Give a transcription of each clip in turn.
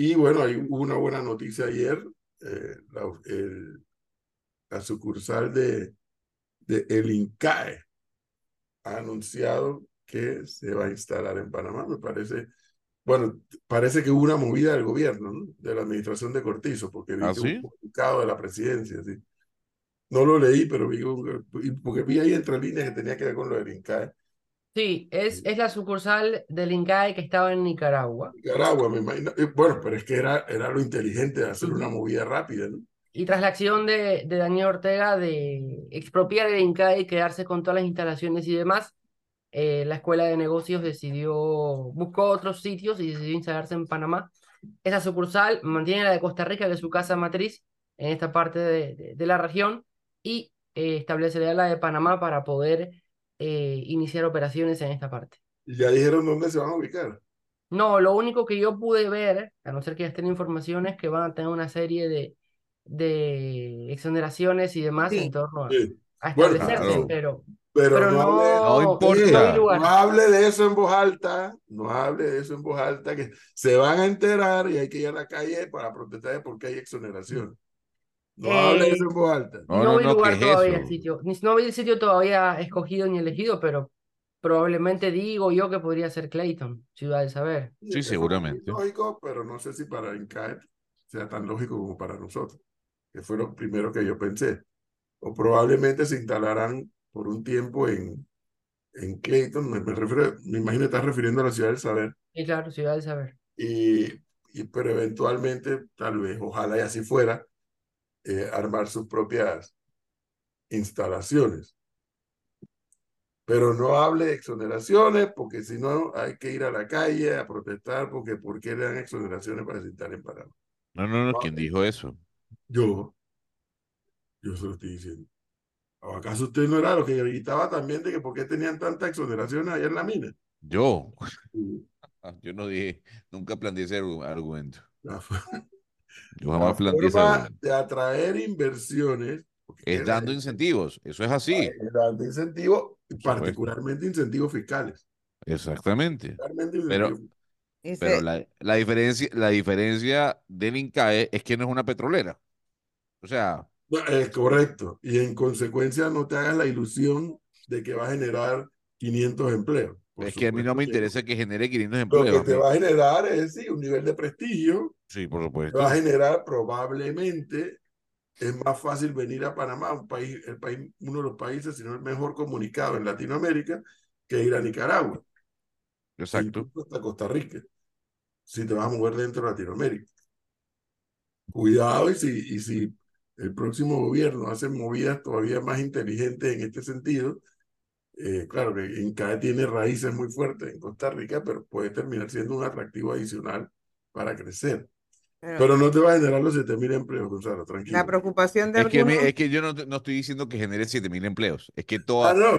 Y bueno, hay una buena noticia ayer. Eh, la, el, la, sucursal de, de El INCAE ha anunciado que se va a instalar en Panamá. Me parece, bueno, parece que hubo una movida del gobierno, ¿no? de la administración de Cortizo, porque vi ¿Ah, sí? un comunicado de la presidencia. ¿sí? No lo leí, pero vi, porque vi ahí entre líneas que tenía que ver con lo del INCAE. Sí, es, es la sucursal del INCAE que estaba en Nicaragua. Nicaragua, me imagino. Bueno, pero es que era, era lo inteligente de hacer una movida rápida, ¿no? Y tras la acción de, de Daniel Ortega de expropiar el INCAE y quedarse con todas las instalaciones y demás, eh, la Escuela de Negocios decidió, buscó otros sitios y decidió instalarse en Panamá. Esa sucursal mantiene la de Costa Rica, que es su casa matriz en esta parte de, de, de la región, y eh, establecerá la de Panamá para poder eh, iniciar operaciones en esta parte. ¿Y ya dijeron dónde se van a ubicar? No, lo único que yo pude ver, a no ser que ya estén informaciones, que van a tener una serie de, de exoneraciones y demás Sí, en torno a, sí. a Bueno, establecerse, claro. pero, Pero, pero no, hable, no, no importa. no hable de eso en voz alta, no hable de eso en voz alta, que se van a enterar y hay que ir a la calle para protestar de por qué hay exoneración. No Eh, hable de eso en voz alta. No, no, no, vi no, lugar ¿qué es todavía el sitio, ni no vi el sitio todavía escogido ni elegido, pero probablemente digo yo que podría ser Clayton, Ciudad del Saber. Sí, es seguramente. lógico, pero no sé si para INCAE sea tan lógico como para nosotros, que fue lo primero que yo pensé. O probablemente se instalarán por un tiempo en, en Clayton, me, me, refiero, me imagino que estás refiriendo a la ciudad del saber, Y claro, Ciudad del Saber. y, y pero eventualmente, tal vez, ojalá y así fuera, eh, armar sus propias instalaciones. Pero no hable de exoneraciones, porque si no hay que ir a la calle a protestar, porque ¿por qué le dan exoneraciones para citar en Panamá? No, no, no, ¿quién dijo eso? Yo, yo se lo estoy diciendo. ¿O acaso usted no era lo que gritaba también de que por qué tenían tantas exoneraciones allá en la mina? Yo, Y yo no dije, nunca planteé ese argu- argumento. Yo jamás planteé de atraer inversiones Es dando incentivos, eso es así. es dando incentivos, particularmente incentivos fiscales. Exactamente. Particularmente Pero- Pero la, la diferencia, la diferencia del INCAE es que no es una petrolera. O sea, No, es correcto. Y en consecuencia no te hagas la ilusión de que va a generar 500 empleos. Es que a mí no me que interesa que genere 500 Lo empleos. que a te va a generar es sí, un nivel de prestigio. Sí, por Te supuesto. va a generar probablemente es más fácil venir a Panamá, un país, el país, uno de los países, si no el mejor comunicado en Latinoamérica, que ir a Nicaragua. Exacto. Hasta Costa Rica, si te vas a mover dentro de Latinoamérica. Cuidado y si, y si el próximo gobierno hace movidas todavía más inteligentes en este sentido, eh, claro que INCAE tiene raíces muy fuertes en Costa Rica, pero puede terminar siendo un atractivo adicional para crecer. pero Pero no te va a generar los 7.000 empleos, Gonzalo, tranquilo. la preocupación de Es que, me- es que yo no, no estoy diciendo que genere 7.000 empleos. Es que Ah, todas, no.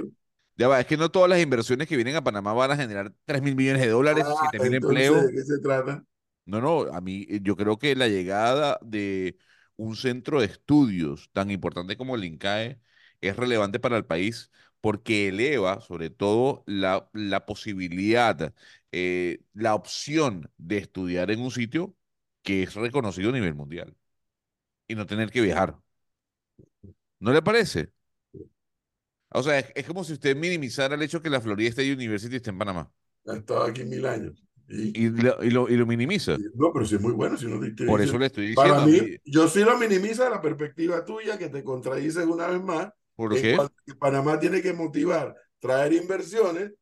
ya va, es que no todas las inversiones que vienen a Panamá van a generar 3.000 millones de dólares, Ah, 7.000 entonces, empleos. ¿de qué se trata? No, no, a mí eh, yo creo que la llegada de un centro de estudios tan importante como el INCAE es relevante para el país porque eleva sobre todo la, la posibilidad, eh, la opción de estudiar en un sitio que es reconocido a nivel mundial y no tener que viajar. ¿No le parece? O sea, es, es como si usted minimizara el hecho que la Florida State University esté en Panamá Ha estado aquí mil años. Y, y lo, y lo, y lo minimiza. no, pero sí es muy bueno. Si no te, Por eso le estoy diciendo para mí, yo sí lo minimizo de la perspectiva tuya, que te contradices una vez más, ¿por en qué? que Panamá tiene que motivar, traer inversiones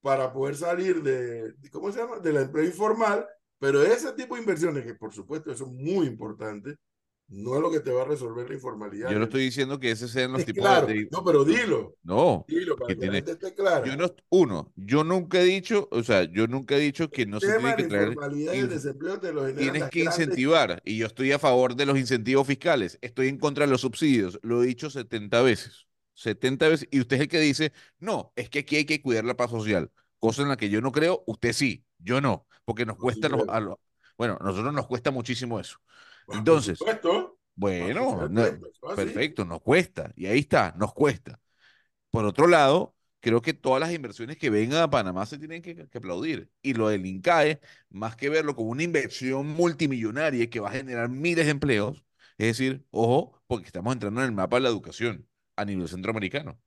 para poder salir de, ¿cómo se llama? Del empleo informal, pero ese tipo de inversiones, que por supuesto es muy importante, no es lo que te va a resolver la informalidad. Yo no estoy diciendo que ese sean los Sí, tipos claro, de... no, pero dilo, No, dilo para que que tiene- esté clara. yo no, uno, yo nunca he dicho, o sea, yo nunca he dicho que no el se tiene que traer, informalidad y el inf- desempleo te lo generan tienes que grandes- incentivar, y yo estoy a favor de los incentivos fiscales, estoy en contra de los subsidios, lo he dicho 70 veces, 70 veces, y usted es el que dice, no, es que aquí hay que cuidar la paz social, cosa en la que yo no creo, usted sí, yo no, porque nos sí cuesta, los- creo. a los- bueno, a nosotros nos cuesta muchísimo eso. Ah, por Entonces, supuesto, Bueno, por no- supuesto, perfecto, nos cuesta. Y ahí está, nos cuesta. Por otro lado, creo que todas las inversiones que vengan a Panamá se tienen que, que aplaudir. Y lo del INCAE, más que verlo como una inversión multimillonaria que va a generar miles de empleos, es decir, ojo, porque estamos entrando en el mapa de la educación a nivel centroamericano.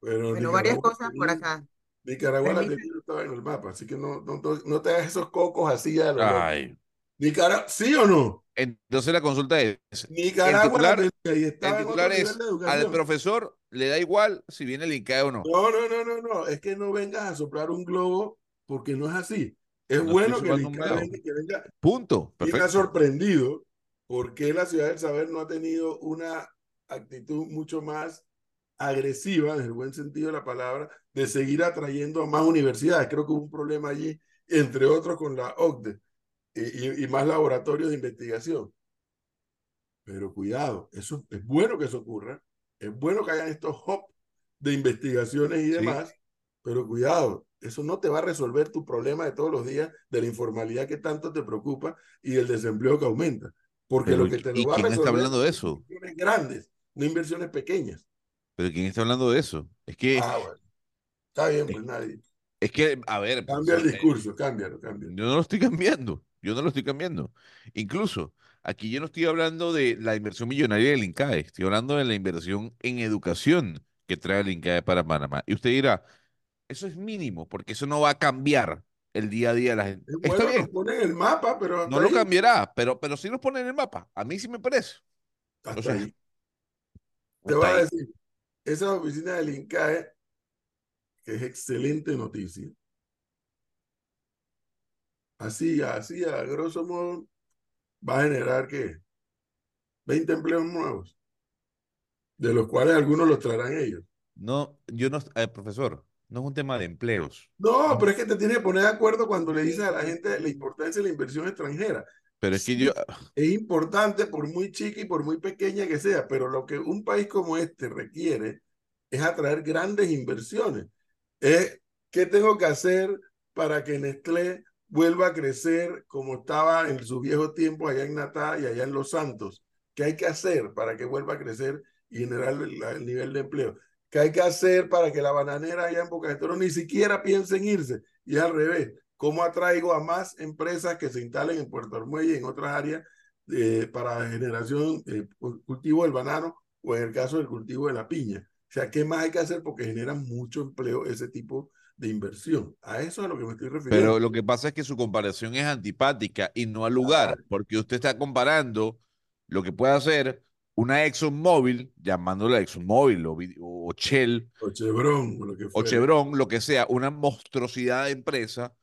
Pero Bueno, varias cosas por acá. Nicaragua la estaba en el mapa, así que no, no, no, te hagas esos cocos así a lo loco. Ay. Nicaragua, ¿sí o no? Entonces la consulta es, Nicaragua la titular- y el titular es, al profesor le da igual si viene el INCAE o no. No, no, no, no, no, es que no vengas a soplar un globo porque no es así. Es No bueno que el INCAE venga, que venga Punto. Perfecto. sorprendido porque la ciudad del saber no ha tenido una actitud mucho más agresiva, en el buen sentido de la palabra, de seguir atrayendo a más universidades. Creo que hubo un problema allí, entre otros con la OCDE y, y- más laboratorios de investigación. Pero cuidado, eso es bueno que eso ocurra, es bueno que hayan estos hubs de investigaciones y Sí. demás, pero cuidado, eso no te va a resolver tu problema de todos los días de la informalidad que tanto te preocupa y del desempleo que aumenta. Porque Pero, lo que te ¿y lo va a quién está resolver hablando de son eso? inversiones grandes, no inversiones pequeñas. Pero ¿quién está hablando de eso? Es que, Ah, bueno. Está bien, pues nadie. es que, a ver, Cambia el profesor, eh, discurso, cámbialo, cámbialo. Yo no lo estoy cambiando, yo no lo estoy cambiando. Incluso, aquí yo no estoy hablando de la inversión millonaria del INCAE, estoy hablando de la inversión en educación que trae el INCAE para Panamá. Y usted dirá, eso es mínimo, porque eso no va a cambiar el día a día de la gente. Es Está bien, nos ponen el mapa, pero no lo cambiará, pero, pero sí nos pone en el mapa. A mí sí me parece. Hasta O sea, ahí. Te voy a decir, esa oficina del INCAE, que es excelente noticia, así, así, a grosso modo, va a generar que 20 empleos nuevos, de los cuales algunos los traerán ellos. No, yo no, eh, profesor, no es un tema de empleos, No, pero es que te tienes que poner de acuerdo cuando le dices a la gente la importancia de la inversión extranjera. pero es que yo, Es importante por muy chica y por muy pequeña que sea, pero lo que un país como este requiere es atraer grandes inversiones. Es, ¿qué tengo que hacer para que Nestlé vuelva a crecer como estaba en sus viejos tiempos allá en Natá y allá en Los Santos? ¿Qué hay que hacer para que vuelva a crecer y generar el, el nivel de empleo? ¿Qué hay que hacer para que la bananera allá en Boca de Toro ni siquiera piense en irse? Y al revés, ¿cómo atraigo a más empresas que se instalen en Puerto Armuelle y en otras áreas eh, para generación, eh, cultivo del banano o en el caso del cultivo de la piña? O sea, ¿qué más hay que hacer? Porque generan mucho empleo ese tipo de inversión. A eso es a lo que me estoy refiriendo. Pero lo que pasa es que su comparación es antipática y no al lugar, porque usted está comparando lo que puede hacer una ExxonMobil, llamándola ExxonMobil o, o Shell O Chevron, o lo que o. Chevron, lo que sea, una monstruosidad de empresa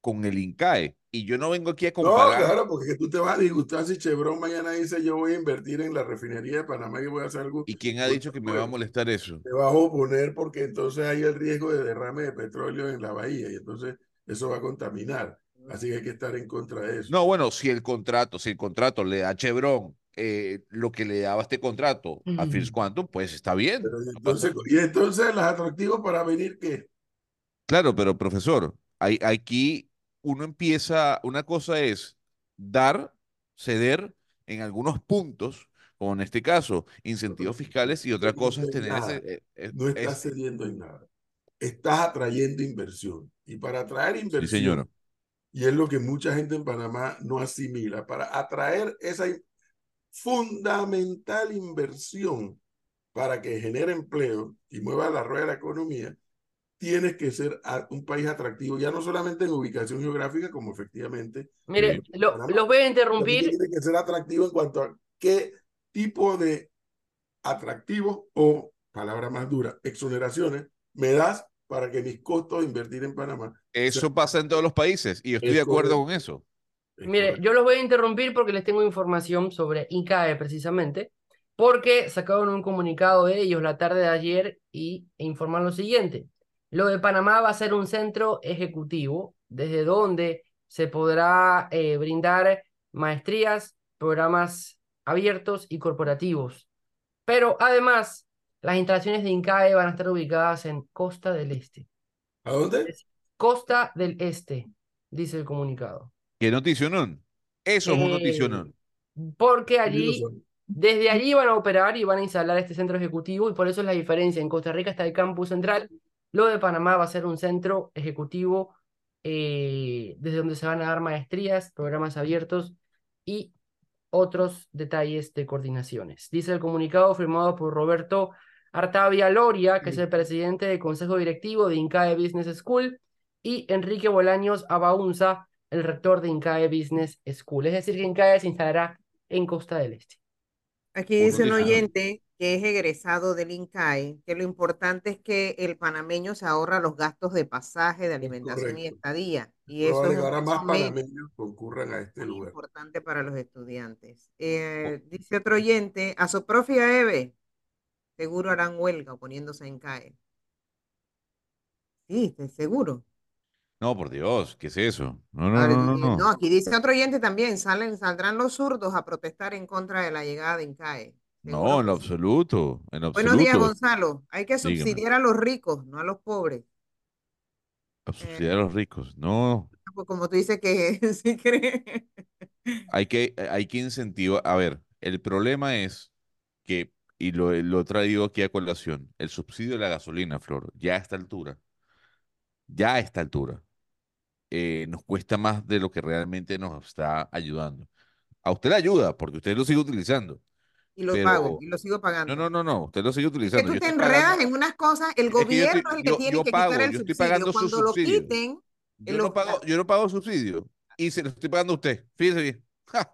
con el INCAE. Y yo no vengo aquí a No, comparar. claro, porque tú te vas a disgustar si Chevron mañana dice yo voy a invertir en la refinería de Panamá y voy a hacer algo. ¿Y quién ha Pues, dicho que me va a bueno. molestar eso? Te vas a oponer porque entonces hay el riesgo de derrame de petróleo en la bahía y entonces eso va a contaminar. Así que hay que estar en contra de eso. No, bueno, si el contrato, si el contrato le da a Chevron eh, lo que le daba este contrato a Ujú. First Quantum, pues está bien. Pero no entonces, y entonces los atractivos para venir, ¿qué? Claro, pero profesor, hay, aquí uno empieza, una cosa es dar, ceder en algunos puntos, como en este caso, incentivos fiscales, y otra No cosa es es tener nada. ese... eh, eh, No estás es- cediendo en nada. Estás atrayendo inversión. Y para atraer sí, inversión, señora. y es lo que mucha gente en Panamá no asimila, para atraer esa fundamental inversión para que genere empleo y mueva la rueda de la economía, tienes que ser a- un país atractivo, ya no solamente en ubicación geográfica, como efectivamente, Mire, Sí. lo- Panamá. los voy a interrumpir. tiene que ser atractivo en cuanto a qué tipo de atractivos o, palabra más dura, exoneraciones me das para que mis costos de invertir en Panamá. Eso pasa en todos los países, y yo estoy Es de acuerdo correcto. con eso. Es Mire, correcto. yo los voy a interrumpir porque les tengo información sobre INCAE precisamente, porque sacaron un comunicado de ellos la tarde de ayer y e informan lo siguiente. Lo de Panamá va a ser un centro ejecutivo desde donde se podrá eh, brindar maestrías, programas abiertos y corporativos. Pero además, las instalaciones de INCAE van a estar ubicadas en Costa del Este. ¿A dónde? Costa del Este, dice el comunicado. ¿Qué noticionón? Eso es un Eh, noticionón. Porque Sí, lo allí. Desde allí van a operar y van a instalar este centro ejecutivo y por eso es la diferencia. En Costa Rica está el campus central, lo de Panamá va a ser un centro ejecutivo eh, desde donde se van a dar maestrías, programas abiertos y otros detalles de coordinaciones. Dice el comunicado firmado por Roberto Artavia Loria, que es el presidente del Consejo Directivo de INCAE Business School, y Enrique Bolaños Abaunza, el rector de INCAE Business School. Es decir, que INCAE se instalará en Costa del Este. Aquí dice un oyente que es egresado del INCAE, que lo importante es que el panameño se ahorra los gastos de pasaje, de alimentación y estadía. Y eso es más panameños concurran a este lugar. importante para los estudiantes. Eh, dice otro oyente, a su propia Eve, seguro harán huelga oponiéndose a INCAE. Sí, seguro. No, por Dios, ¿qué es eso? No, no, no, no, no. aquí dice otro oyente también, salen, saldrán los zurdos a protestar en contra de la llegada de INCAE. No, en lo absoluto, en. Buenos días, Gonzalo. Hay que subsidiar a los ricos, no a los pobres. A subsidiar a los ricos, no. Pues como tú dices que sí cree. Hay que, hay que incentivar. A ver, el problema es que, y lo, lo he traído aquí a colación, el subsidio de la gasolina, Flor, ya a esta altura, ya a esta altura, eh, nos cuesta más de lo que realmente nos está ayudando. A usted le ayuda porque usted lo sigue utilizando. Y lo pago, y lo sigo pagando. No, no, no, no, usted lo sigue utilizando. Que tú te enredas en unas cosas, el gobierno es, el que tiene que quitar el subsidio. Cuando lo quiten, yo no, pago, yo no pago subsidio y se lo estoy pagando a usted. Fíjese bien.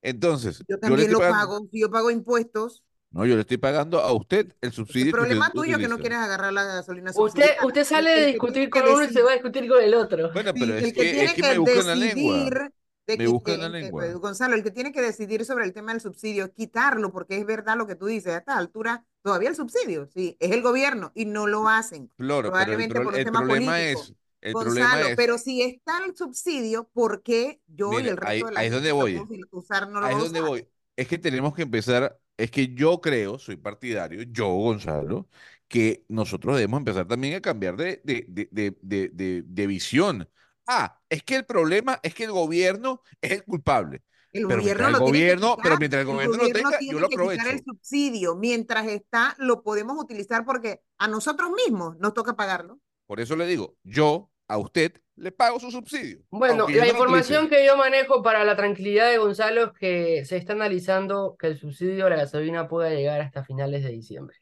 Entonces, yo también lo pago, yo pago impuestos. No, yo le estoy pagando a usted el subsidio. El problema tuyo que no quieres agarrar la gasolina Usted, usted sale de discutir con uno y se va a discutir con el otro. Bueno, pero es, que, es que me buscan la lengua. Me buscan la lengua. Gonzalo, el que tiene que decidir sobre el tema del subsidio es quitarlo, porque es verdad lo que tú dices. A esta altura, todavía el subsidio, sí, es el gobierno y no lo hacen. probablemente pero el, por el problema es. El Gonzalo, problema es, pero si está el subsidio, ¿por qué yo y el resto ahí, de la ahí es donde voy. Usar, no lo ahí es donde voy. Es que tenemos que empezar es que yo creo, soy partidario, yo, Gonzalo, que nosotros debemos empezar también a cambiar de, de, visión. Ah, es que el problema es que el gobierno es el culpable. El pero gobierno, lo gobierno pero mientras el gobierno, lo tenga, yo lo aprovecho. el subsidio, mientras está, lo podemos utilizar porque a nosotros mismos nos toca pagarlo. Por eso le digo, yo a usted le pago su subsidio. Bueno, la información que yo manejo para la tranquilidad de Gonzalo es que se está analizando que el subsidio a la gasolina pueda llegar hasta finales de diciembre.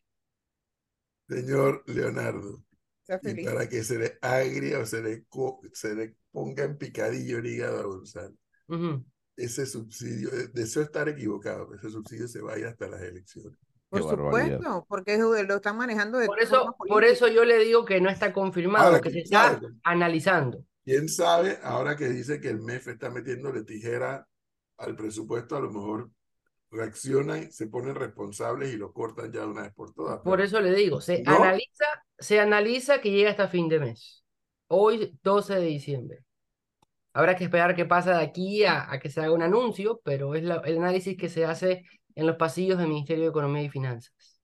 Señor Leonardo, y para que se le agria o se le, se le ponga en picadillo el hígado a Gonzalo, ese subsidio, eh, deseo estar equivocado, ese subsidio se vaya hasta las elecciones. Por supuesto, porque lo están manejando de por eso, por eso yo le digo que no está confirmado, que se está analizando. ¿Quién sabe ahora que dice que el MEF está metiéndole tijera al presupuesto, a lo mejor reaccionan, se ponen responsables y lo cortan ya de una vez por todas? Por eso le digo, se analiza, se analiza que llega hasta fin de mes. Hoy 12 de diciembre. Habrá que esperar qué pasa de aquí a, que se haga un anuncio, pero es el análisis que se hace en los pasillos del Ministerio de Economía y Finanzas.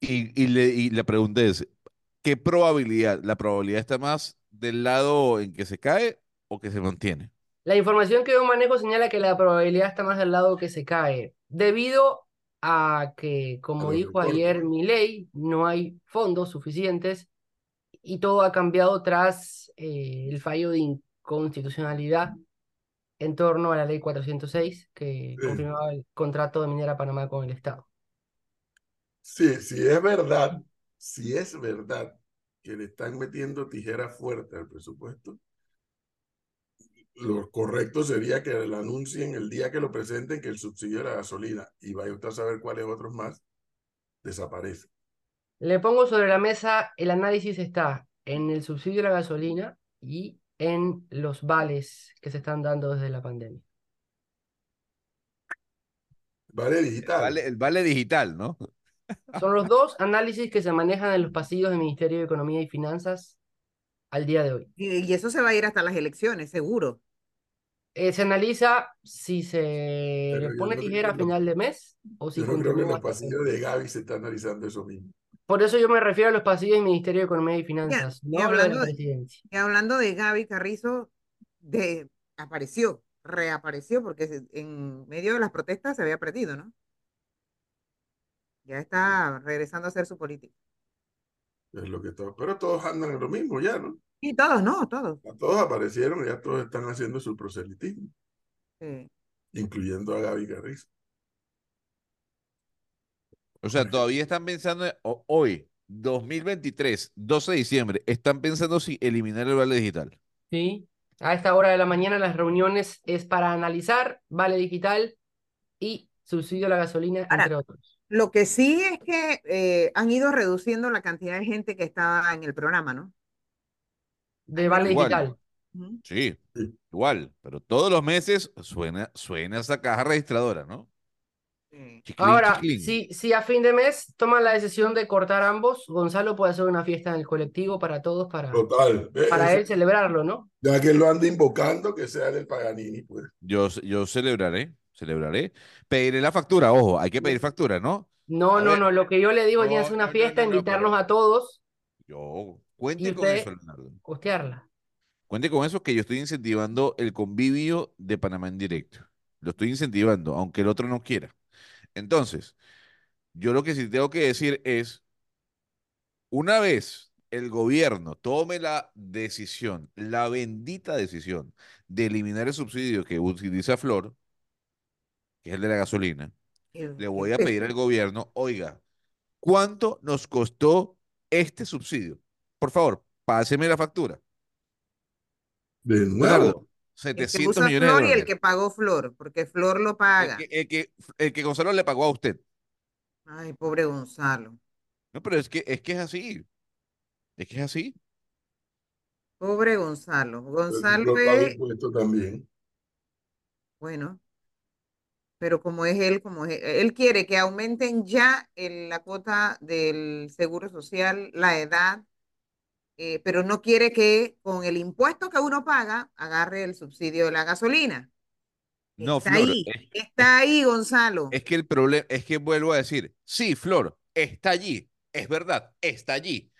Y, y, le, y la pregunta es, ¿qué probabilidad? ¿La probabilidad está más del lado en que se cae o que se mantiene? La información que yo manejo señala que la probabilidad está más del lado que se cae, debido a que, como dijo ayer Milei, no hay fondos suficientes y todo ha cambiado tras eh, el fallo de inconstitucionalidad en torno a la ley 406 que confirmaba el contrato de Minera Panamá con el Estado. Sí, sí es verdad, si es verdad que le están metiendo tijera fuerte al presupuesto, lo correcto sería que lo anuncien el día que lo presenten que el subsidio de la gasolina y vaya usted a saber cuáles otros más desaparecen. Le pongo sobre la mesa, el análisis está en el subsidio de la gasolina y en los vales que se están dando desde la pandemia. Vale digital. El vale, digital, ¿no? Son los dos análisis que se manejan en los pasillos del Ministerio de Economía y Finanzas al día de hoy. Y, eso se va a ir hasta las elecciones, seguro. Eh, se analiza si se le pone tijera a final de mes o si yo no creo que en los pasillos de Gaby se está analizando eso mismo. Por eso yo me refiero a los pasillos del Ministerio de Economía y Finanzas, y, hablando de presidencia. y hablando de Gaby Carrizo, de, apareció, reapareció, porque en medio de las protestas se había perdido, ¿no? Ya está regresando a hacer su política. Es lo que todo, pero todos andan en lo mismo ya, ¿no? Y todos, no, todos. Ya todos aparecieron, ya todos están haciendo su proselitismo, Sí. incluyendo a Gaby Carrizo. O sea, todavía están pensando, hoy, 2023, 12 de diciembre, están pensando si eliminar el vale digital. Sí. A esta hora de la mañana las reuniones es para analizar vale digital y subsidio a la gasolina, Ahora, entre otros. Lo que sí es que eh, han ido reduciendo la cantidad de gente que estaba en el programa, ¿no? De vale Igual. digital. Sí. igual, pero todos los meses suena, suena esa caja registradora, ¿no? Chiclín, Ahora, chiclín. si, si a fin de mes toman la decisión de cortar ambos, Gonzalo puede hacer una fiesta en el colectivo para todos, para, Total. para eso, él celebrarlo, ¿no? ya que él lo anda invocando, que sea del Paganini, pues. Yo, yo celebraré, celebraré. Pediré la factura, ojo, hay que pedir factura, ¿no? No, A no, ver. no, lo que yo le digo es No, hacer una no, fiesta, no, no, invitarnos a todos, Yo, cuente con eso, Leonardo. costearla. Cuente con eso que yo estoy incentivando el convivio de Panamá en directo. Lo estoy incentivando, aunque el otro no quiera. Entonces, yo lo que sí tengo que decir es, una vez el gobierno tome la decisión, la bendita decisión de eliminar el subsidio que utiliza Flor, que es el de la gasolina, le voy a pedir al gobierno, oiga, ¿cuánto nos costó este subsidio? Por favor, páseme la factura. De nuevo. 700 el millones Flor. Y el que pagó Flor, porque Flor lo paga. El que, el que, Gonzalo le pagó a usted. Ay, pobre Gonzalo. No, pero es que es, que es así. Es que es así. Pobre Gonzalo. Gonzalo es... Bueno, pero como es él, como es él, quiere que aumenten ya la cuota del seguro social, la edad eh, pero no quiere que con el impuesto que uno paga agarre el subsidio de la gasolina. No, está Flor, ahí, es- está ahí, Gonzalo. Es que el problema, es que vuelvo a decir, sí, Flor, está allí, es verdad, está allí.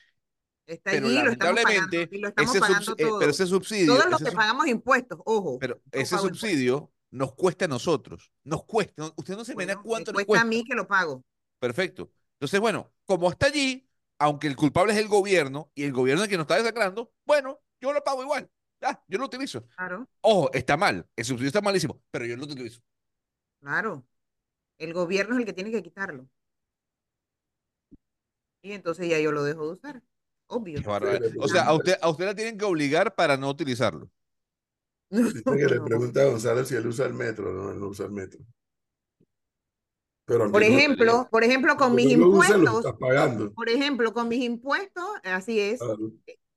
Está Pero allí, lo estamos pagando, lo estamos ese pagando eh, todos. pero ese subsidio, Todos los que pagamos impuestos, ojo. pero ese impuestos. subsidio nos cuesta a nosotros, nos cuesta, usted no se imagina Bueno, cuánto me nos cuesta a cuesta. mí que lo pago. Perfecto. Entonces, bueno, como está allí, aunque el culpable es el gobierno y el gobierno es el que nos está desacrando, bueno, yo lo pago igual. Ya, yo lo utilizo. Claro, Ojo, está mal, el subsidio está malísimo, pero yo lo utilizo. claro. El gobierno es el que tiene que quitarlo. Y entonces ya yo lo dejo de usar. Obvio. O sea, a usted, a usted la tienen que obligar para no utilizarlo. Dice que le pregunta a Gonzalo si él usa el metro. No, él no usa el metro. Pero Por no- ejemplo, por ejemplo, con mis impuestos, estás pagando. por ejemplo, con mis impuestos, así es, Claro.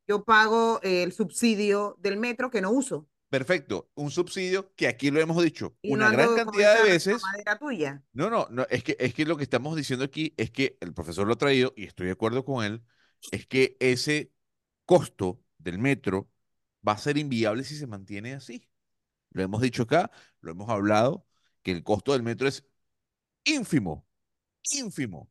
yo pago el subsidio del metro que no uso. Perfecto, un subsidio que aquí lo hemos dicho Y una no gran cantidad de veces. madera tuya. No, no, no, es que, es que lo que estamos diciendo aquí es que el profesor lo ha traído y estoy de acuerdo con él, es que ese costo del metro va a ser inviable si se mantiene así. Lo hemos dicho acá, lo hemos hablado, que el costo del metro es ínfimo, ínfimo,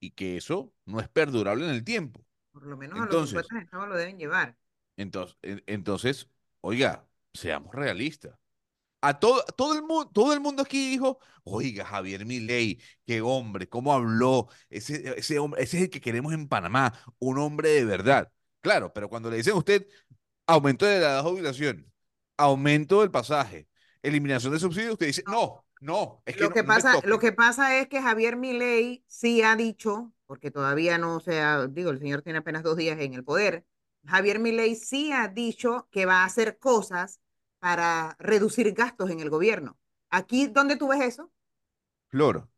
y que eso no es perdurable en el tiempo. Por lo menos a los impuestos del Estado lo deben llevar. Entonces, en- entonces, oiga, seamos realistas. A todo, todo el mundo, todo el mundo aquí dijo, oiga, Javier Milei, qué hombre, cómo habló, ese, ese hombre, ese es el que queremos en Panamá, un hombre de verdad. Claro, pero cuando le dicen a usted aumento de la de jubilación, aumento del pasaje, eliminación de subsidios, usted dice, no, no, es que Lo no- que no pasa, toque". lo que pasa es que Javier Milei sí ha dicho, porque todavía no se ha, digo, el señor tiene apenas dos días en el poder, Javier Milei sí ha dicho que va a hacer cosas para reducir gastos en el gobierno. Aquí, ¿dónde tú ves eso? Flor,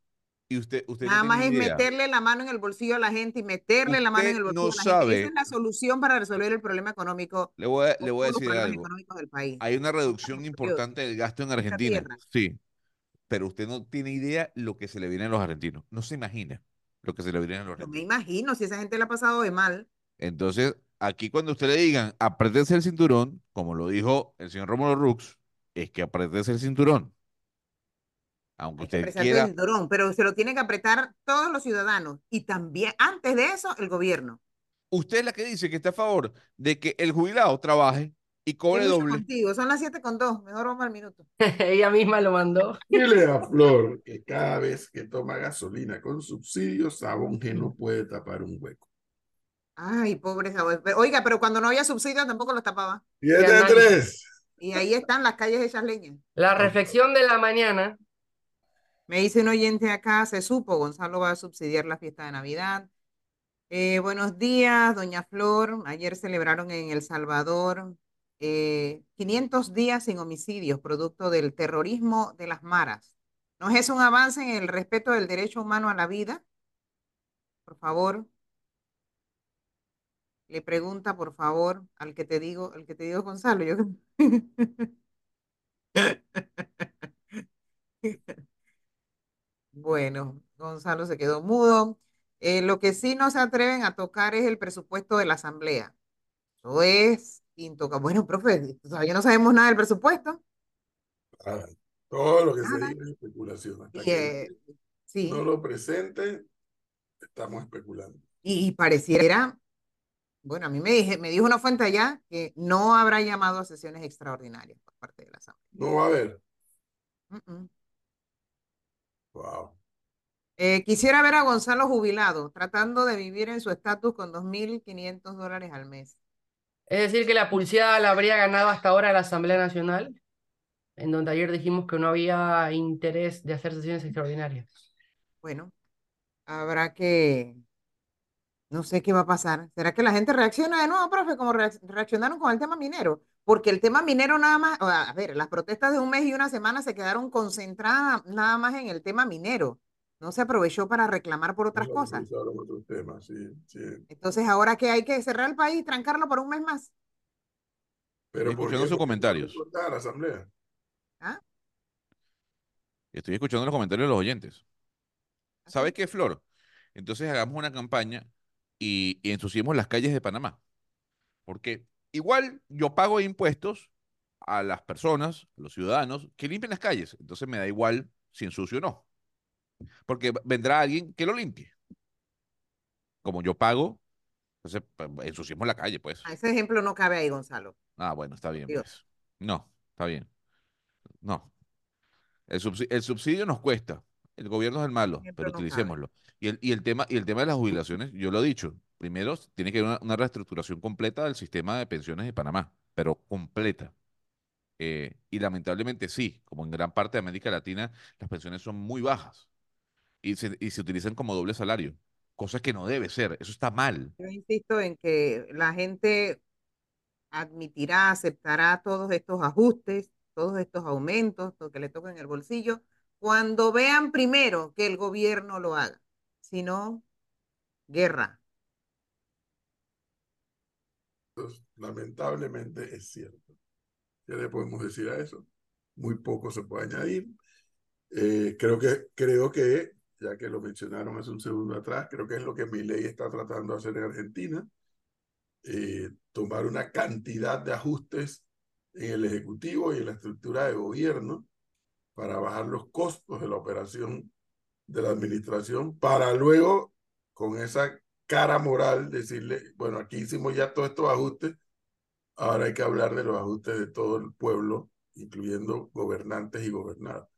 y usted, usted no Nada más es idea. meterle la mano en el bolsillo a la gente y meterle la mano en el no bolsillo a la gente. sabe- Esa es la solución para resolver el problema económico, Le voy a, le voy a decir algo. del país. Hay una reducción importante del gasto en Argentina. Sí, pero usted no tiene idea lo que se le viene a los argentinos. No se imagina lo que se le viene a los Yo me argentinos. imagino si esa gente le ha pasado de mal. Entonces, aquí cuando usted le digan, apriétese el cinturón, como lo dijo el señor Rómulo Rux, es que apriétese el cinturón. Aunque que usted apretarse quiera, el cinturón, pero se lo tienen que apretar todos los ciudadanos y también, antes de eso, el gobierno. usted es la que dice que está a favor de que el jubilado trabaje y ¿Qué cobre doble. contigo? Son las siete con dos. Mejor vamos al minuto. Ella misma lo mandó. Dile a Flor que cada vez que toma gasolina con subsidio, Sabonge no puede tapar un hueco. Ay, pobre. Pero, Oiga, pero cuando no había subsidio tampoco los tapaba. Siete Ya a no hay- tres. Y ahí están las calles hechas leña. La reflexión de la mañana. Me dice un oyente acá, se supo, Gonzalo va a subsidiar la fiesta de Navidad. Eh, buenos días, doña Flor. Ayer celebraron en El Salvador eh, 500 días sin homicidios, producto del terrorismo de las maras. ¿No es eso un avance en el respeto del derecho humano a la vida? Por favor. Le pregunta, por favor, al que te digo, al que te digo Gonzalo. Bueno, Gonzalo se quedó mudo. Eh, lo que sí no se atreven a tocar es el presupuesto de la Asamblea. Eso es intocable. Bueno, profe, todavía no sabemos nada del presupuesto. Ah, Todo lo que se diga es especulación. Hasta que eh, sí, no lo presente, estamos especulando. y, y pareciera, bueno, a mí me, dije, me dijo una fuente allá que no habrá llamado a sesiones extraordinarias por parte de la Asamblea. No va a haber. Wow. Eh, quisiera ver a Gonzalo jubilado, tratando de vivir en su estatus con 2.500 dólares al mes. Es decir, que la pulseada la habría ganado hasta ahora la Asamblea Nacional, en donde ayer dijimos que no había interés de hacer sesiones extraordinarias. Bueno, habrá que, no sé qué va a pasar. ¿Será que la gente reacciona de nuevo, profe, como reac- reaccionaron con el tema minero? Porque el tema minero nada más, a ver, las protestas de un mes y una semana se quedaron concentradas nada más en el tema minero. No se aprovechó para reclamar por otras No, cosas. usaron otros temas, sí, sí. Entonces, ahora que hay que cerrar el país, trancarlo por un mes más. Pero Estoy ¿por escuchando sus comentarios. la asamblea. ¿Ah? Estoy escuchando los comentarios de los oyentes. ¿Así? ¿Sabe qué, Flor? Entonces hagamos una campaña y, y ensuciemos las calles de Panamá. Porque igual yo pago impuestos a las personas, a los ciudadanos, que limpien las calles. Entonces me da igual si ensucio o no. Porque vendrá alguien que lo limpie. Como yo pago, entonces ensuciemos la calle, pues. A ese ejemplo no cabe ahí, Gonzalo. Ah, bueno, está bien, pues. No, está bien. No. El subsidio, el subsidio nos cuesta. El gobierno es el malo, pero no utilicémoslo. Y el, y el tema, y el tema de las jubilaciones, yo lo he dicho. Primero, tiene que haber una, una reestructuración completa del sistema de pensiones de Panamá, pero completa. Eh, y lamentablemente sí, como en gran parte de América Latina, las pensiones son muy bajas y se, y se utilizan como doble salario, cosa que no debe ser. Eso está mal. Yo insisto en que la gente admitirá, aceptará todos estos ajustes, todos estos aumentos, lo que le toca en el bolsillo, cuando vean primero que el gobierno lo haga. Si no, guerra. Entonces, lamentablemente es cierto. ¿Qué le podemos decir a eso? Muy poco se puede añadir. Eh, creo que, creo que, ya que lo mencionaron hace un segundo atrás, creo que es lo que mi ley está tratando de hacer en Argentina, eh, tomar una cantidad de ajustes en el Ejecutivo y en la estructura de gobierno para bajar los costos de la operación de la administración, para luego, con esa cara moral, decirle, bueno, aquí hicimos ya todos estos ajustes, ahora hay que hablar de los ajustes de todo el pueblo, incluyendo gobernantes y gobernados.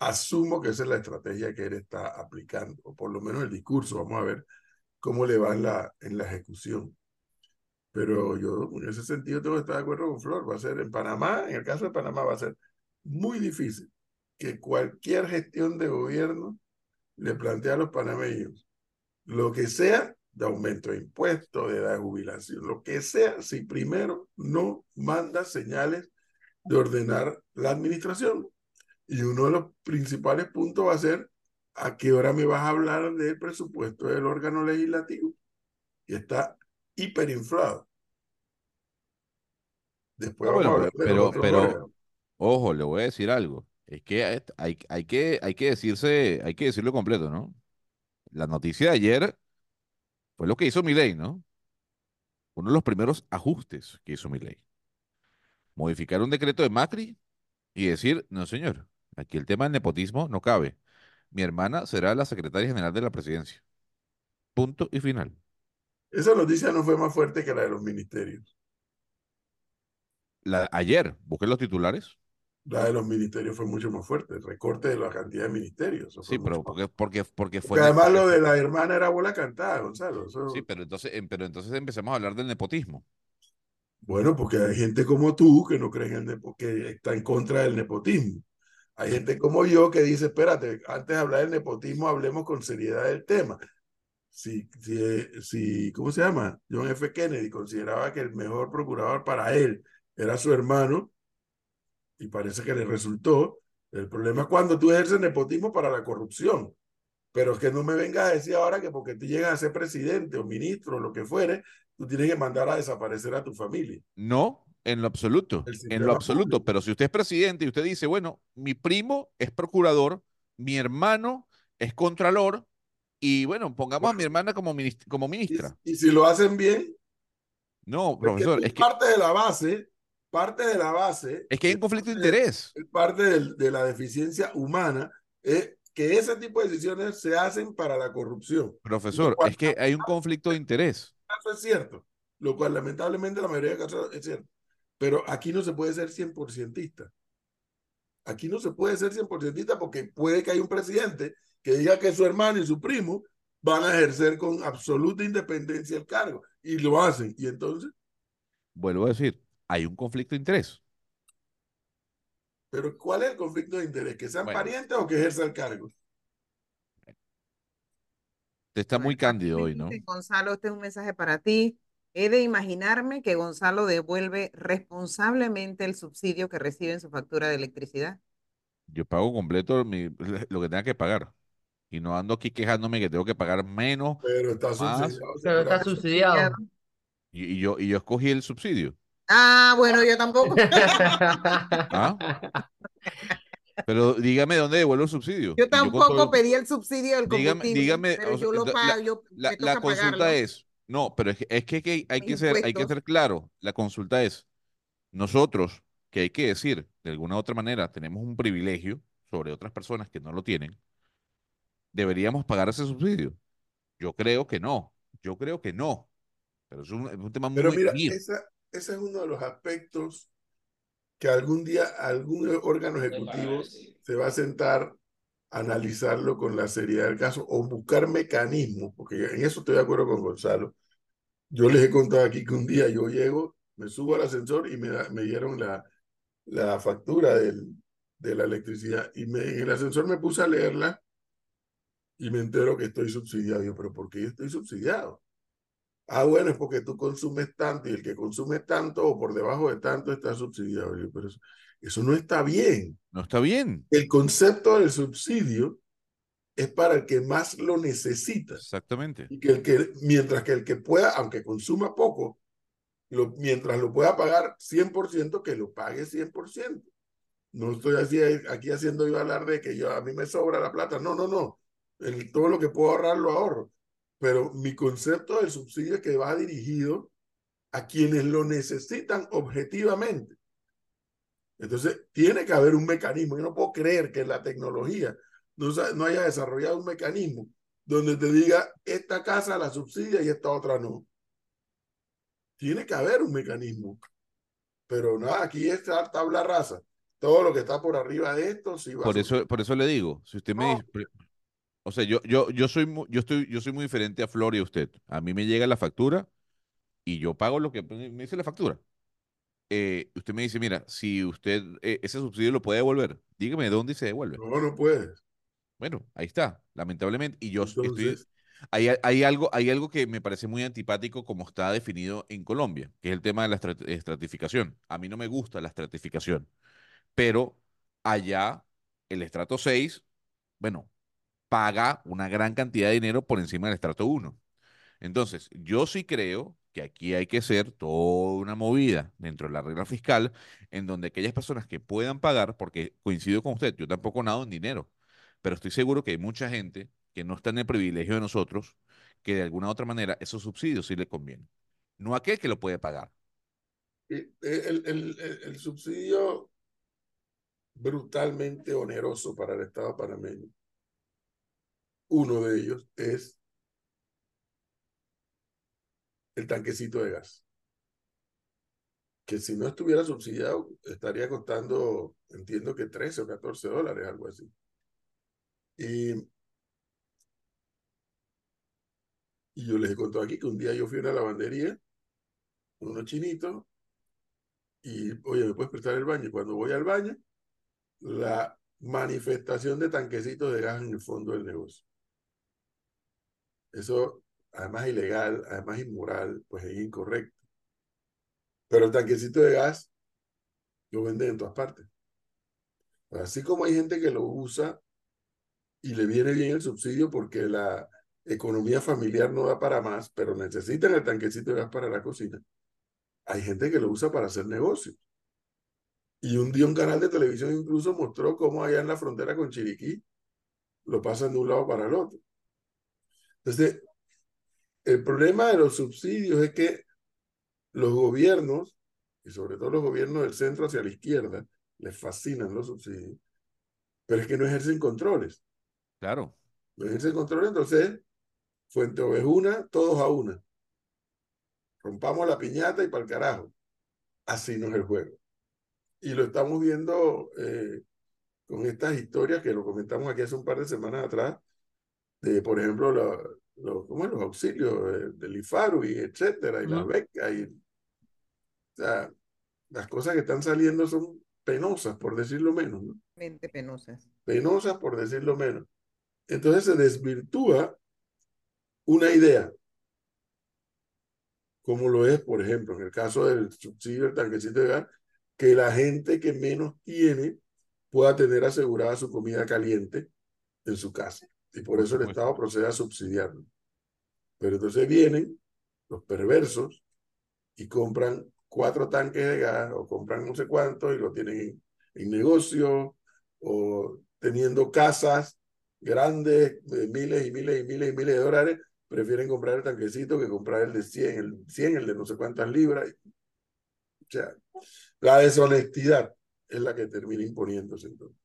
Asumo que esa es la estrategia que él está aplicando, o por lo menos el discurso, vamos a ver cómo le va en la, en la ejecución. Pero yo en ese sentido tengo que estar de acuerdo con Flor, va a ser en Panamá, en el caso de Panamá va a ser muy difícil que cualquier gestión de gobierno le plantee a los panameños lo que sea de aumento de impuestos, de edad de jubilación, lo que sea, si primero no manda señales de ordenar la administración. Y uno de los principales puntos va a ser a qué hora me vas a hablar del presupuesto del órgano legislativo. Y está hiperinflado. Después Ah, vamos bueno, a hablar de pero- pero- órganos. Ojo, le voy a decir algo. Es que hay, hay, hay que hay que decirse, hay que decirlo completo, ¿no? La noticia de ayer fue lo que hizo Milei, ¿no? Uno de los primeros ajustes que hizo Milei. Modificar un decreto de Macri y decir, no, señor, aquí el tema del nepotismo no cabe. Mi hermana será la secretaria general de la presidencia. Punto y final. Esa noticia no fue más fuerte que la de los ministerios. La, ayer, busqué los titulares. La de los ministerios fue mucho más fuerte, el recorte de la cantidad de ministerios. Sí, pero porque, porque, porque fue. Porque además lo de la hermana era bola cantada, Gonzalo. eso- Sí, pero entonces, em- pero entonces empezamos a hablar del nepotismo. Bueno, porque hay gente como tú que no cree en el nepo, que está en contra del nepotismo. Hay gente como yo que dice, espérate, antes de hablar del nepotismo, hablemos con seriedad del tema. Si, si, si, ¿cómo se llama? John F. Kennedy consideraba que el mejor procurador para él era su hermano, y parece que le resultó. El problema es cuando tú ejerces nepotismo para la corrupción. Pero es que no me vengas a decir ahora que porque tú llegas a ser presidente o ministro o lo que fuere, tú tienes que mandar a desaparecer a tu familia. No, en lo absoluto, en lo absoluto. público. Pero si usted es presidente y usted dice, bueno, mi primo es procurador, mi hermano es contralor, y bueno, pongamos a mi hermana como, minis- como ministra. y si lo hacen bien, No, profesor, es que, parte de la base, parte de la base, es que hay un conflicto de interés. parte del- de la deficiencia humana, es que ese tipo de decisiones se hacen para la corrupción. Profesor, cual- es que hay un conflicto de interés. Eso es cierto, lo cual lamentablemente la mayoría de casos es cierto. Pero aquí no se puede ser 100%ista. Aquí no se puede ser 100%ista porque puede que haya un presidente que diga que su hermano y su primo van a ejercer con absoluta independencia el cargo y lo hacen. Y entonces, Vuelvo a decir, hay un conflicto de interés. ¿pero cuál es el conflicto de interés? ¿Que sean Bueno. parientes o que ejerza el cargo? Usted está muy Bueno, cándido hoy, ¿no? Gonzalo, este es un mensaje para ti. He de imaginarme que Gonzalo devuelve responsablemente el subsidio que recibe en su factura de electricidad. Yo pago completo mi- lo que tenga que pagar. Y no ando aquí quejándome que tengo que pagar menos. Pero está Más. subsidiado. Pero está subsidiado. Y, y yo, y yo escogí el subsidio. Ah, bueno, yo tampoco. Pero dígame dónde devuelvo el subsidio. Yo tampoco todo- pedí el subsidio del combustible, dígame, pero yo lo la- pago, yo La, consulta pagarlo. es, no, pero es que, es que hay que- hay que ser, hay que Impuestos. ser claro. La consulta es, nosotros, que hay que decir, de alguna u otra manera, tenemos un privilegio sobre otras personas que no lo tienen, ¿deberíamos pagar ese subsidio? Yo creo que no. Yo creo que no. Pero es un, es un tema Pero muy mira, mío. esa, ese es uno de los aspectos que algún día algún órgano ejecutivo se va a sentar a analizarlo con la seriedad del caso o buscar mecanismos, porque en eso estoy de acuerdo con Gonzalo. Yo les he contado aquí que un día yo llego, me subo al ascensor y me, me dieron la, la factura del, de la electricidad y me, en el ascensor me puse a leerla y me entero que estoy subsidiado. Yo, pero ¿por qué yo estoy subsidiado? Ah, bueno, es porque tú consumes tanto y el que consume tanto o por debajo de tanto está subsidiado. Yo, pero eso, eso no está bien. No está bien. El concepto del subsidio es para el que más lo necesita. Exactamente. Y que el que, mientras que el que pueda, aunque consuma poco, lo, mientras lo pueda pagar 100%, que lo pague 100%. No estoy así, aquí haciendo yo hablar de que yo, a mí me sobra la plata. No, no, no. El, todo lo que puedo ahorrar lo ahorro. Pero mi concepto del subsidio es que va dirigido a quienes lo necesitan objetivamente. Entonces, tiene que haber un mecanismo. Yo no puedo creer que la tecnología no, haya desarrollado un mecanismo donde te diga, esta casa la subsidia y esta otra no. Tiene que haber un mecanismo. Pero nada, aquí está tabla rasa. Todo lo que está por arriba de esto, sí va Por a eso, por eso le digo, si usted me dice, o sea, yo, yo, yo soy, mu- yo estoy, yo soy muy diferente a Flor y a usted. A mí me llega la factura y yo pago lo que me dice la factura. Eh, usted me dice, mira, si usted eh, ese subsidio lo puede devolver, dígame de dónde se devuelve. No, no puedes. Bueno, ahí está, lamentablemente. Y yo estoy, hay, hay algo, hay algo que me parece muy antipático como está definido en Colombia, que es el tema de la estrat- estratificación. A mí no me gusta la estratificación, pero allá el estrato 6, bueno, paga una gran cantidad de dinero por encima del estrato 1. Entonces, yo sí creo que aquí hay que hacer toda una movida dentro de la regla fiscal en donde aquellas personas que puedan pagar, porque coincido con usted, yo tampoco nado en dinero, pero estoy seguro que hay mucha gente que no está en el privilegio de nosotros, que de alguna u otra manera esos subsidios sí le convienen. No aquel que lo puede pagar. el, el, el, el subsidio brutalmente oneroso para el Estado panameño. Uno de ellos es el tanquecito de gas. que si no estuviera subsidiado estaría costando, entiendo que 13 o 14 dólares, algo así. Y, y yo les he contado aquí que un día yo fui a una lavandería con unos chinitos y, oye, ¿me puedes prestar el baño? Y cuando voy al baño, la manifestación de tanquecitos de gas en el fondo del negocio. Eso, además ilegal, además inmoral, pues es incorrecto. Pero el tanquecito de gas lo venden en todas partes. Así como hay gente que lo usa y le viene bien el subsidio porque la economía familiar no da para más, pero necesitan el tanquecito de gas para la cocina, hay gente que lo usa para hacer negocios. Y un día un canal de televisión incluso mostró cómo allá en la frontera con Chiriquí lo pasan de un lado para el otro. Entonces, el problema de los subsidios es que los gobiernos, y sobre todo los gobiernos del centro hacia la izquierda, les fascinan los subsidios, pero es que no ejercen controles. Claro. Ejercen controles, entonces, Fuente Ovejuna, todos a una. Rompamos la piñata y para el carajo. Así no es el juego. Y lo estamos viendo eh, con estas historias que lo comentamos aquí hace un par de semanas atrás, de, por ejemplo, los, ¿cómo es? los auxilios del IFARU y etcétera, y las becas. Y, o sea, las cosas que están saliendo son penosas, por decirlo menos. ¿no? penosas. Penosas, por decirlo menos. Entonces se desvirtúa una idea, como lo es, por ejemplo, en el caso del subsidio del tanquecito de gas, que la gente que menos tiene pueda tener asegurada su comida caliente en su casa. Y por eso el Estado procede a subsidiarlo. Pero entonces vienen los perversos y compran cuatro tanques de gas o compran no sé cuántos y lo tienen en, negocio o teniendo casas grandes de miles y miles y miles y miles de dólares, prefieren comprar el tanquecito que comprar el de 100, el 100, el de no sé cuántas libras. O sea, la deshonestidad es la que termina imponiéndose entonces.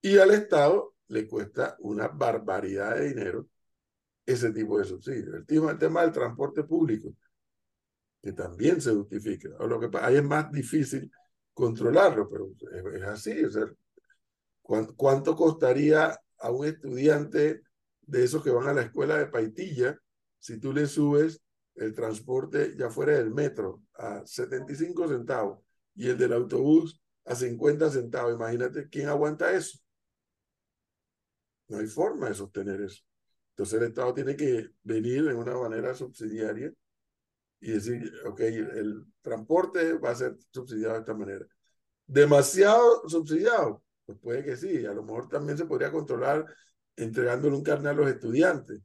Y al Estado le cuesta una barbaridad de dinero ese tipo de subsidios. El tema, el del transporte público, que también se justifica. O lo que ahí es más difícil controlarlo, pero es, así. O sea, ¿cuánto, costaría a un estudiante de esos que van a la escuela de Paitilla si tú le subes el transporte ya fuera del metro a 75 centavos y el del autobús a 50 centavos? Imagínate quién aguanta eso. No hay forma de sostener eso. Entonces el Estado tiene que venir de una manera subsidiaria y decir, ok, el transporte va a ser subsidiado de esta manera. ¿Demasiado subsidiado? Pues puede que sí, a lo mejor también se podría controlar entregándole un carnet a los estudiantes.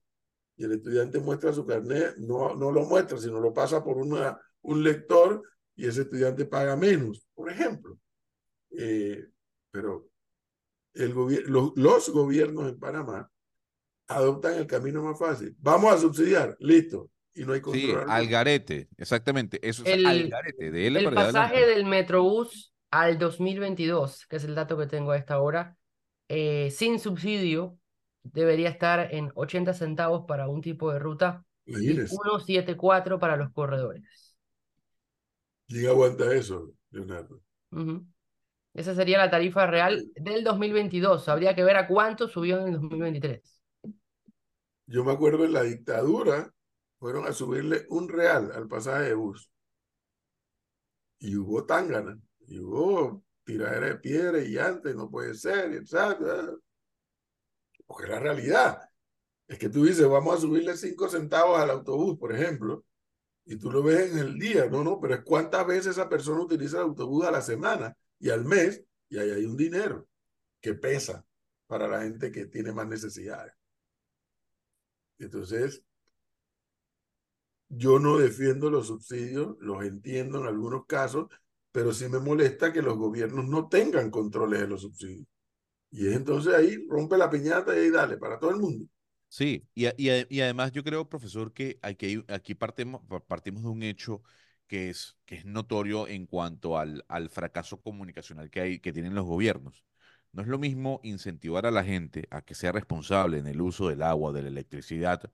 Y el estudiante muestra su carnet, no, no lo muestra, sino lo pasa por una, un lector y ese estudiante paga menos, por ejemplo. Eh, pero el los, los gobiernos en Panamá adoptan el camino más fácil. Vamos a subsidiar, listo y no hay control. Sí, al garete, exactamente. Eso es el, garete. De el pasaje del Metrobús al 2022, que es el dato que tengo a esta hora, eh, sin subsidio, debería estar en 80 centavos para un tipo de ruta y 1,74 para los corredores. ¿Quién aguanta eso, Leonardo? Esa sería la tarifa real del 2022. Habría que ver a cuánto subió en el 2023. Yo me acuerdo en la dictadura, fueron a subirle un real al pasaje de bus. Y hubo tangana, y hubo tiradera de piedra y antes no puede ser, etc. Porque es la realidad. Es que tú dices, vamos a subirle cinco centavos al autobús, por ejemplo, y tú lo ves en el día. No, no, pero es cuántas veces esa persona utiliza el autobús a la semana y al mes, y ahí hay un dinero que pesa para la gente que tiene más necesidades. Entonces, yo no defiendo los subsidios, los entiendo en algunos casos, pero sí me molesta que los gobiernos no tengan controles de los subsidios. Y es entonces ahí rompe la piñata y ahí dale para todo el mundo. Sí, y, y, además yo creo, profesor, que aquí, aquí partimos, partimos de un hecho que es, que es notorio en cuanto al, al fracaso comunicacional que, hay, que tienen los gobiernos. No es lo mismo incentivar a la gente a que sea responsable en el uso del agua, de la electricidad,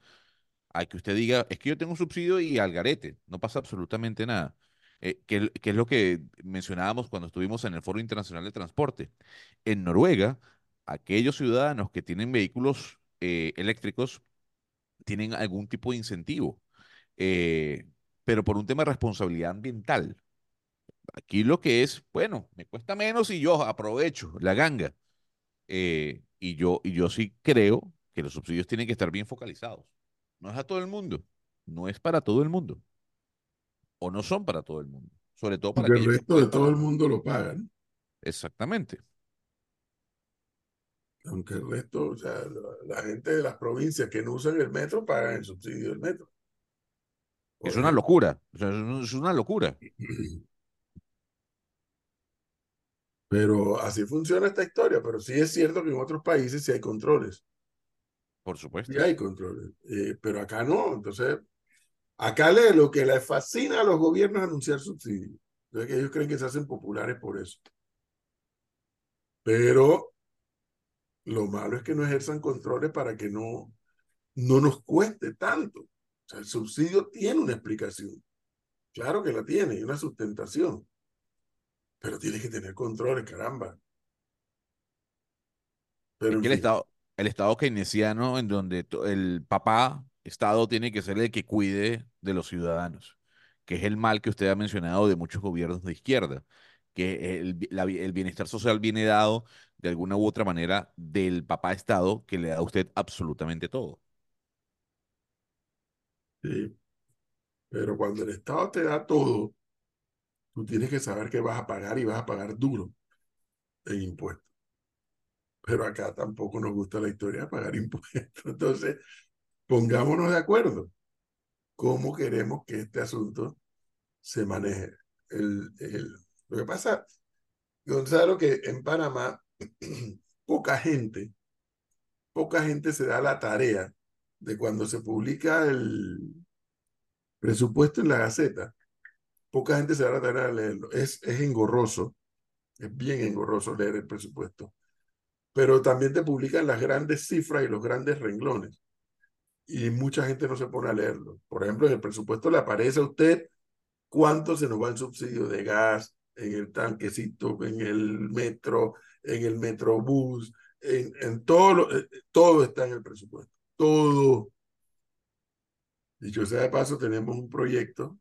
a que usted diga, es que yo tengo un subsidio y al garete, no pasa absolutamente nada. Eh, que, que es lo que mencionábamos cuando estuvimos en el Foro Internacional de Transporte. En Noruega, aquellos ciudadanos que tienen vehículos eh, eléctricos tienen algún tipo de incentivo, eh, pero por un tema de responsabilidad ambiental. Aquí lo que es, bueno, me cuesta menos y yo aprovecho la ganga. Eh, y, yo, y yo sí creo que los subsidios tienen que estar bien focalizados. No es a todo el mundo, no es para todo el mundo. O no son para todo el mundo. Sobre todo para el resto de todo el mundo lo pagan. Exactamente. Aunque el resto, o sea, la, la gente de las provincias que no usan el metro pagan el subsidio del metro. Por Es una locura. O sea, es una locura. Pero así funciona esta historia. Pero sí es cierto que en otros países sí hay controles. Por supuesto. Sí hay controles. Eh, pero acá no. Entonces, acá le, lo que les fascina a los gobiernos es anunciar subsidios. Entonces, que ellos creen que se hacen populares por eso. Pero lo malo es que no ejerzan controles para que no, no nos cueste tanto. O sea, el subsidio tiene una explicación. Claro que la tiene, y una sustentación. Pero tiene que tener controles, caramba. Pero Es en que el Estado, el Estado keynesiano, en donde el papá, Estado, tiene que ser el que cuide de los ciudadanos, que es el mal que usted ha mencionado de muchos gobiernos de izquierda, que el, el bienestar social viene dado de alguna u otra manera del papá Estado que le da a usted absolutamente todo. sí. Pero cuando el Estado te da todo, tú tienes que saber que vas a pagar y vas a pagar duro en impuestos. Pero acá tampoco nos gusta la historia de pagar impuestos. Entonces, pongámonos de acuerdo. ¿Cómo queremos que este asunto se maneje? El, el, lo que pasa, Gonzalo, que en Panamá poca gente, poca gente se da la tarea de cuando se publica el presupuesto en la Gaceta, poca gente se da la tarea de leerlo. Es, es engorroso, es bien engorroso leer el presupuesto, pero también te publican las grandes cifras y los grandes renglones. Y mucha gente no se pone a leerlo. Por ejemplo, en el presupuesto le aparece a usted cuánto se nos va en subsidio de gas, en el tanquecito, en el metro, en el metrobús, en, en todo, lo, eh, todo está en el presupuesto. Todo. Dicho sea de paso, tenemos un proyecto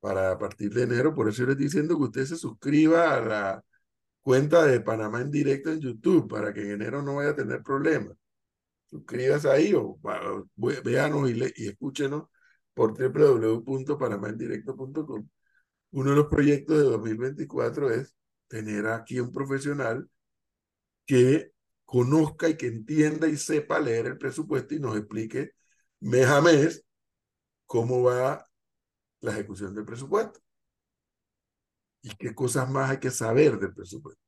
para partir de enero, por eso yo le estoy diciendo que usted se suscriba a la cuenta de Panamá en directo en YouTube para que en enero no vaya a tener problemas. Suscríbase ahí o ve- véanos y, escúchenos por www.panamaendirecto.com. Uno de los proyectos de 2024 es tener aquí un profesional que conozca y que entienda y sepa leer el presupuesto y nos explique mes a mes cómo va la ejecución del presupuesto y qué cosas más hay que saber del presupuesto.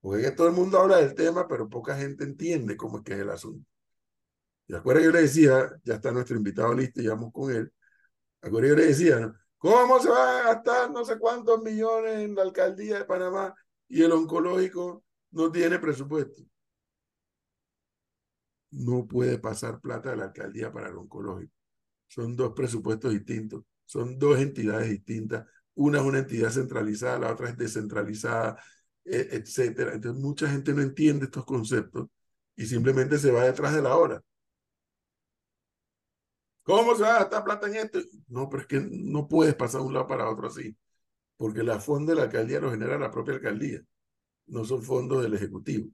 Porque todo el mundo habla del tema, pero poca gente entiende cómo es que es el asunto. Y acuerda yo le decía, ya está nuestro invitado listo y vamos con él. Acuerda que yo le decía. ¿cómo se va a gastar no sé cuántos millones en la alcaldía de Panamá y el oncológico no tiene presupuesto? No puede pasar plata de la alcaldía para el oncológico. Son dos presupuestos distintos, son dos entidades distintas. Una es una entidad centralizada, la otra es descentralizada, e- etcétera. Entonces mucha gente no entiende estos conceptos y simplemente se va detrás de la hora. ¿Cómo se va a gastar plata en esto? No, pero es que no puedes pasar de un lado para otro así, porque la fondos de la alcaldía lo genera la propia alcaldía, no son fondos del Ejecutivo.